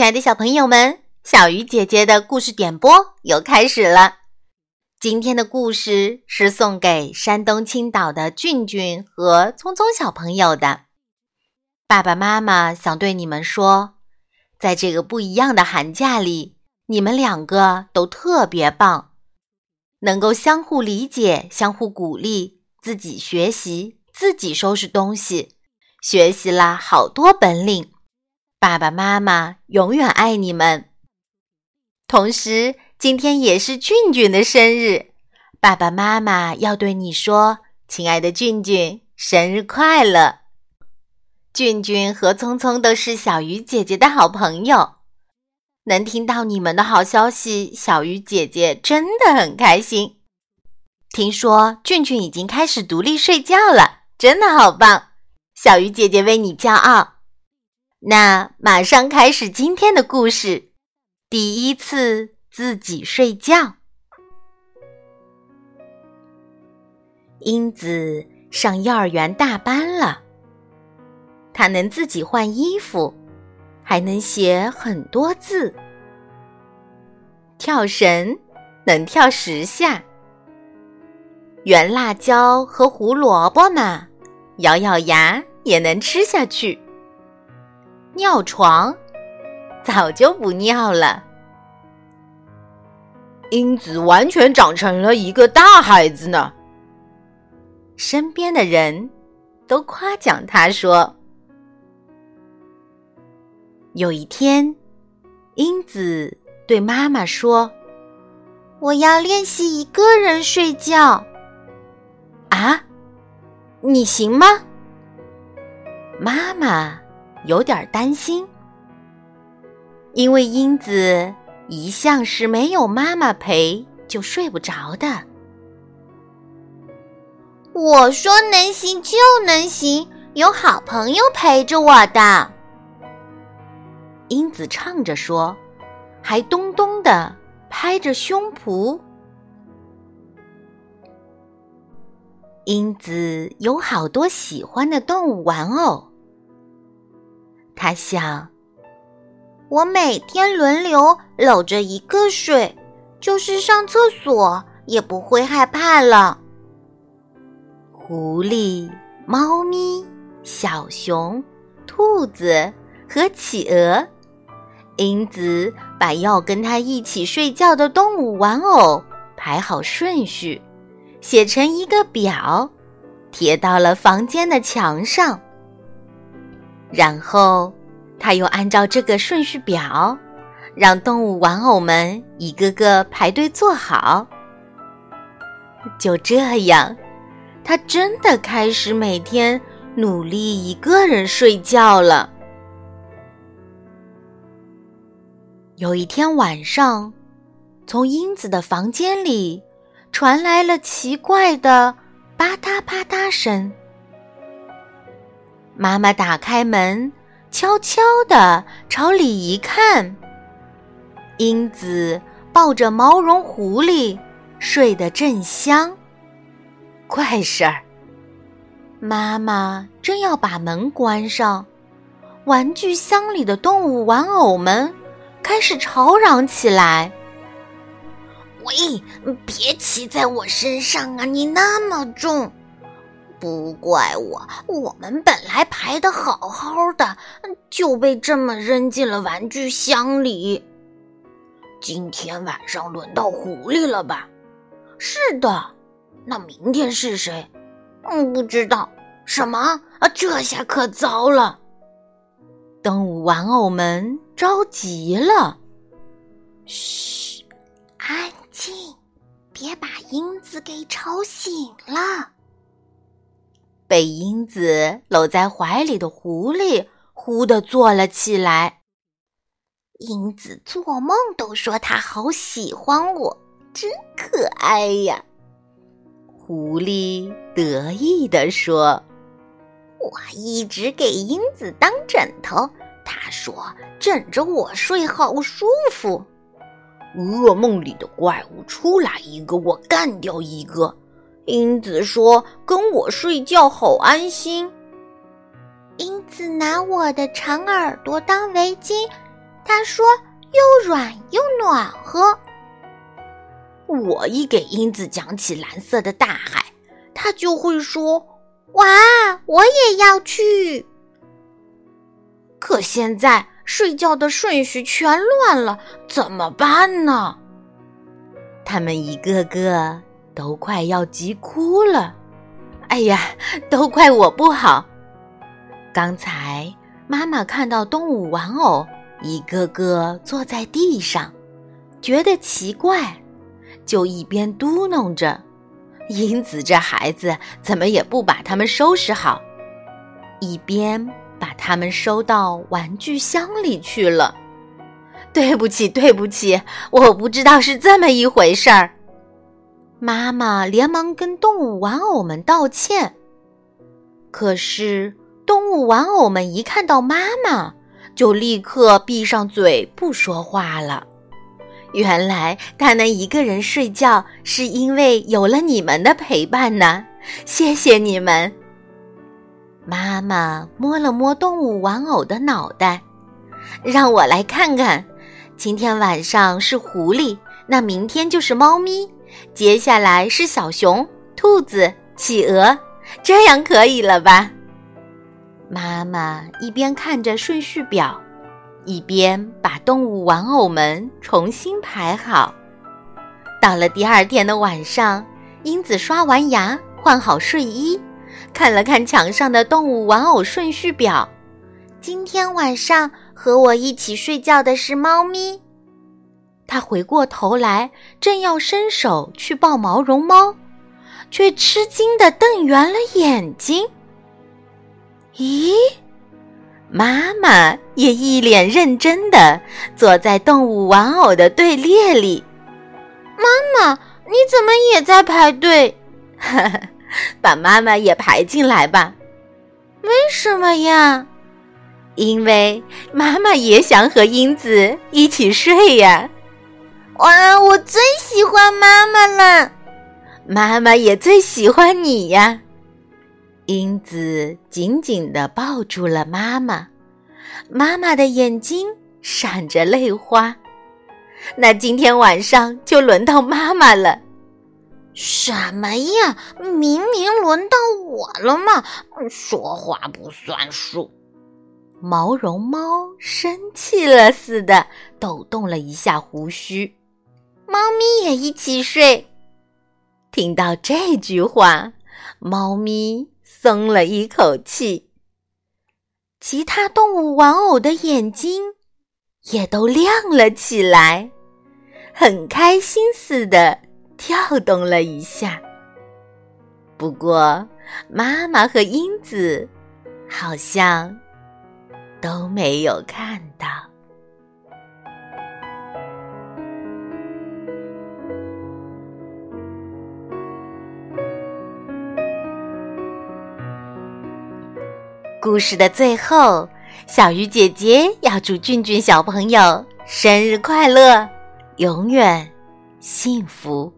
亲爱的小朋友们，小鱼姐姐的故事点播又开始了。今天的故事是送给山东青岛的俊俊和聪聪小朋友的。爸爸妈妈想对你们说，在这个不一样的寒假里，你们两个都特别棒，能够相互理解、相互鼓励，自己学习，自己收拾东西，学习了好多本领。爸爸妈妈永远爱你们。同时，今天也是俊俊的生日，爸爸妈妈要对你说：“亲爱的俊俊，生日快乐！”俊俊和聪聪都是小鱼姐姐的好朋友，能听到你们的好消息，小鱼姐姐真的很开心。听说俊俊已经开始独立睡觉了，真的好棒！小鱼姐姐为你骄傲。那马上开始今天的故事。第一次自己睡觉。英子上幼儿园大班了，她能自己换衣服，还能写很多字。跳绳能跳十下，圆辣椒和胡萝卜呢，咬咬牙也能吃下去。尿床，早就不尿了。英子完全长成了一个大孩子呢。身边的人都夸奖他说：“有一天，英子对妈妈说：‘我要练习一个人睡觉。’啊，你行吗？”妈妈。有点担心，因为英子一向是没有妈妈陪就睡不着的。我说能行就能行，有好朋友陪着我的。英子唱着说，还咚咚的拍着胸脯。英子有好多喜欢的动物玩偶。他想，我每天轮流搂着一个睡，就是上厕所也不会害怕了。狐狸、猫咪、小熊、兔子和企鹅，英子把要跟他一起睡觉的动物玩偶排好顺序，写成一个表，贴到了房间的墙上。然后，他又按照这个顺序表，让动物玩偶们一个个排队坐好。就这样，他真的开始每天努力一个人睡觉了。有一天晚上，从英子的房间里传来了奇怪的吧嗒吧嗒声。妈妈打开门，悄悄地朝里一看，英子抱着毛绒狐狸睡得正香。怪事儿！妈妈正要把门关上，玩具箱里的动物玩偶们开始吵嚷起来：“喂，别骑在我身上啊！你那么重！”不怪我，我们本来排的好好的，就被这么扔进了玩具箱里。今天晚上轮到狐狸了吧？是的，那明天是谁？嗯，不知道。什么？啊，这下可糟了！动物玩偶们着急了。嘘，安静，别把英子给吵醒了。被英子搂在怀里的狐狸忽地坐了起来。英子做梦都说她好喜欢我，真可爱呀！狐狸得意地说：“我一直给英子当枕头，她说枕着我睡好舒服。噩梦里的怪物出来一个，我干掉一个。”英子说：“跟我睡觉好安心。”英子拿我的长耳朵当围巾，他说又软又暖和。我一给英子讲起蓝色的大海，他就会说：“哇，我也要去。”可现在睡觉的顺序全乱了，怎么办呢？他们一个个都快要急哭了。哎呀，都怪我不好。刚才妈妈看到动物玩偶一个个坐在地上，觉得奇怪。就一边嘟囔着：“英子这孩子怎么也不把它们收拾好。”一边把它们收到玩具箱里去了。对不起，对不起，我不知道是这么一回事儿。妈妈连忙跟动物玩偶们道歉。可是动物玩偶们一看到妈妈，就立刻闭上嘴不说话了。原来他能一个人睡觉，是因为有了你们的陪伴呢。谢谢你们。妈妈摸了摸动物玩偶的脑袋，让我来看看。今天晚上是狐狸，那明天就是猫咪，接下来是小熊、兔子、企鹅，这样可以了吧？妈妈一边看着顺序表。一边把动物玩偶们重新排好。到了第二天的晚上，英子刷完牙，换好睡衣，看了看墙上的动物玩偶顺序表。今天晚上和我一起睡觉的是猫咪。他回过头来，正要伸手去抱毛绒猫，却吃惊地瞪圆了眼睛。咦？妈妈也一脸认真地坐在动物玩偶的队列里。妈妈，你怎么也在排队？把妈妈也排进来吧。为什么呀？因为妈妈也想和英子一起睡呀。哇，我最喜欢妈妈了。妈妈也最喜欢你呀。英子紧紧地抱住了妈妈，妈妈的眼睛闪着泪花。那今天晚上就轮到妈妈了。什么呀？明明轮到我了嘛！说话不算数。毛绒猫生气了似的抖动了一下胡须。猫咪也一起睡。听到这句话，猫咪。松了一口气，其他动物玩偶的眼睛也都亮了起来，很开心似的跳动了一下。不过，妈妈和英子好像都没有看到。故事的最后，小鱼姐姐要祝俊俊小朋友生日快乐，永远幸福。